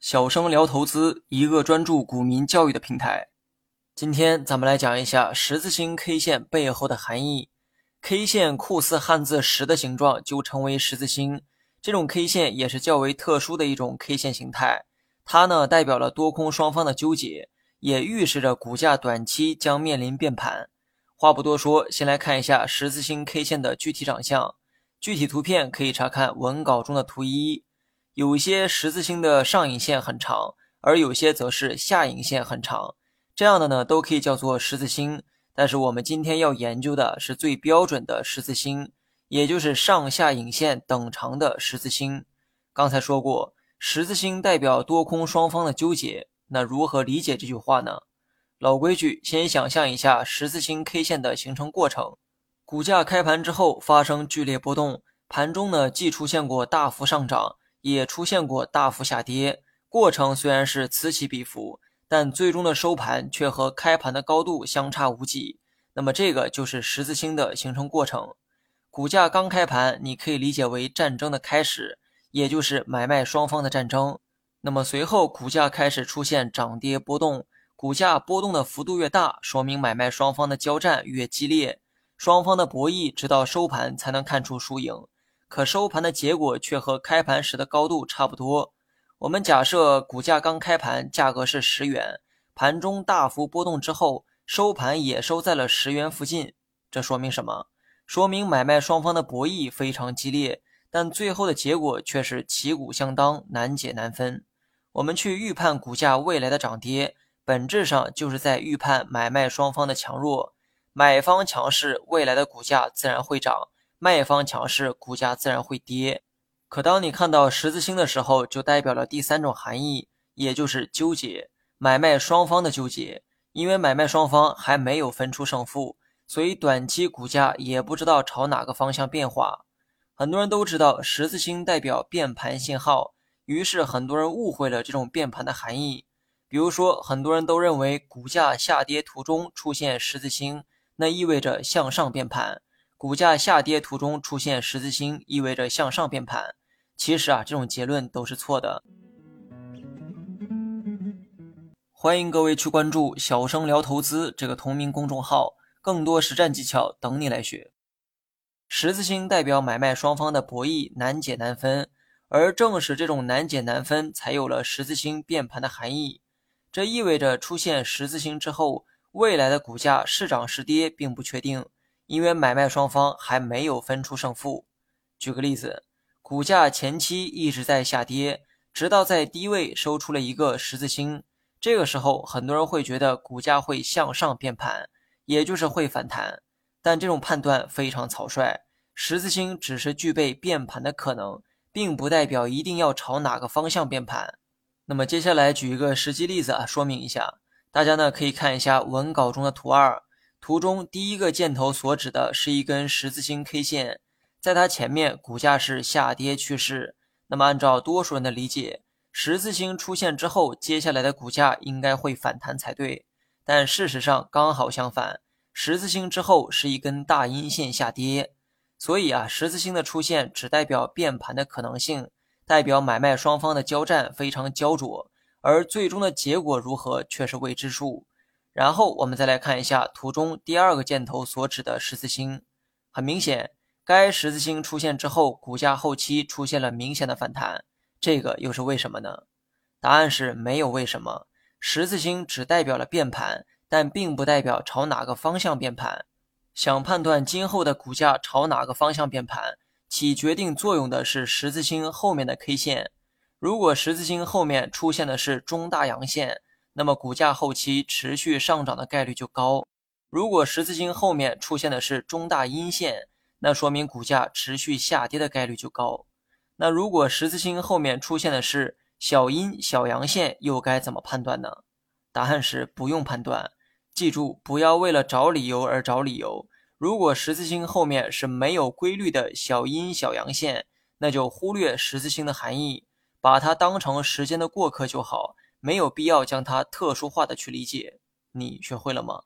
小生聊投资，一个专注股民教育的平台。今天咱们来讲一下十字星 K 线背后的含义。K 线酷似汉字“十”的形状，就称为十字星。这种 K 线也是较为特殊的一种 K 线形态。它呢，代表了多空双方的纠结，也预示着股价短期将面临变盘。话不多说，先来看一下十字星 K 线的具体长相。具体图片可以查看文稿中的图一。有一些十字星的上影线很长，而有些则是下影线很长，这样的呢都可以叫做十字星。但是我们今天要研究的是最标准的十字星，也就是上下影线等长的十字星。刚才说过，十字星代表多空双方的纠结，那如何理解这句话呢？老规矩，先想象一下十字星 K 线的形成过程。股价开盘之后发生剧烈波动，盘中呢既出现过大幅上涨。也出现过大幅下跌，过程虽然是此起彼伏，但最终的收盘却和开盘的高度相差无几。那么这个就是十字星的形成过程。股价刚开盘，你可以理解为战争的开始，也就是买卖双方的战争。那么随后股价开始出现涨跌波动，股价波动的幅度越大，说明买卖双方的交战越激烈，双方的博弈直到收盘才能看出输赢。可收盘的结果却和开盘时的高度差不多。我们假设股价刚开盘价格是十元，盘中大幅波动之后，收盘也收在了十元附近。这说明什么？说明买卖双方的博弈非常激烈，但最后的结果却是旗鼓相当，难解难分。我们去预判股价未来的涨跌，本质上就是在预判买卖双方的强弱。买方强势，未来的股价自然会涨。卖方强势，股价自然会跌。可当你看到十字星的时候，就代表了第三种含义，也就是纠结，买卖双方的纠结。因为买卖双方还没有分出胜负，所以短期股价也不知道朝哪个方向变化。很多人都知道十字星代表变盘信号，于是很多人误会了这种变盘的含义。比如说，很多人都认为股价下跌途中出现十字星，那意味着向上变盘。股价下跌途中出现十字星，意味着向上变盘。其实啊，这种结论都是错的。欢迎各位去关注“小生聊投资”这个同名公众号，更多实战技巧等你来学。十字星代表买卖双方的博弈难解难分，而正是这种难解难分，才有了十字星变盘的含义。这意味着出现十字星之后，未来的股价是涨是跌并不确定。因为买卖双方还没有分出胜负。举个例子，股价前期一直在下跌，直到在低位收出了一个十字星。这个时候，很多人会觉得股价会向上变盘，也就是会反弹。但这种判断非常草率。十字星只是具备变盘的可能，并不代表一定要朝哪个方向变盘。那么接下来举一个实际例子啊，说明一下。大家呢可以看一下文稿中的图二。图中第一个箭头所指的是一根十字星 K 线，在它前面股价是下跌趋势。那么按照多数人的理解，十字星出现之后，接下来的股价应该会反弹才对。但事实上刚好相反，十字星之后是一根大阴线下跌。所以啊，十字星的出现只代表变盘的可能性，代表买卖双方的交战非常焦灼，而最终的结果如何却是未知数。然后我们再来看一下图中第二个箭头所指的十字星。很明显，该十字星出现之后，股价后期出现了明显的反弹。这个又是为什么呢？答案是没有为什么。十字星只代表了变盘，但并不代表朝哪个方向变盘。想判断今后的股价朝哪个方向变盘，起决定作用的是十字星后面的 K 线。如果十字星后面出现的是中大阳线，那么股价后期持续上涨的概率就高。如果十字星后面出现的是中大阴线，那说明股价持续下跌的概率就高。那如果十字星后面出现的是小阴小阳线，又该怎么判断呢？答案是不用判断。记住，不要为了找理由而找理由。如果十字星后面是没有规律的小阴小阳线，那就忽略十字星的含义，把它当成时间的过客就好。没有必要将它特殊化的去理解，你学会了吗？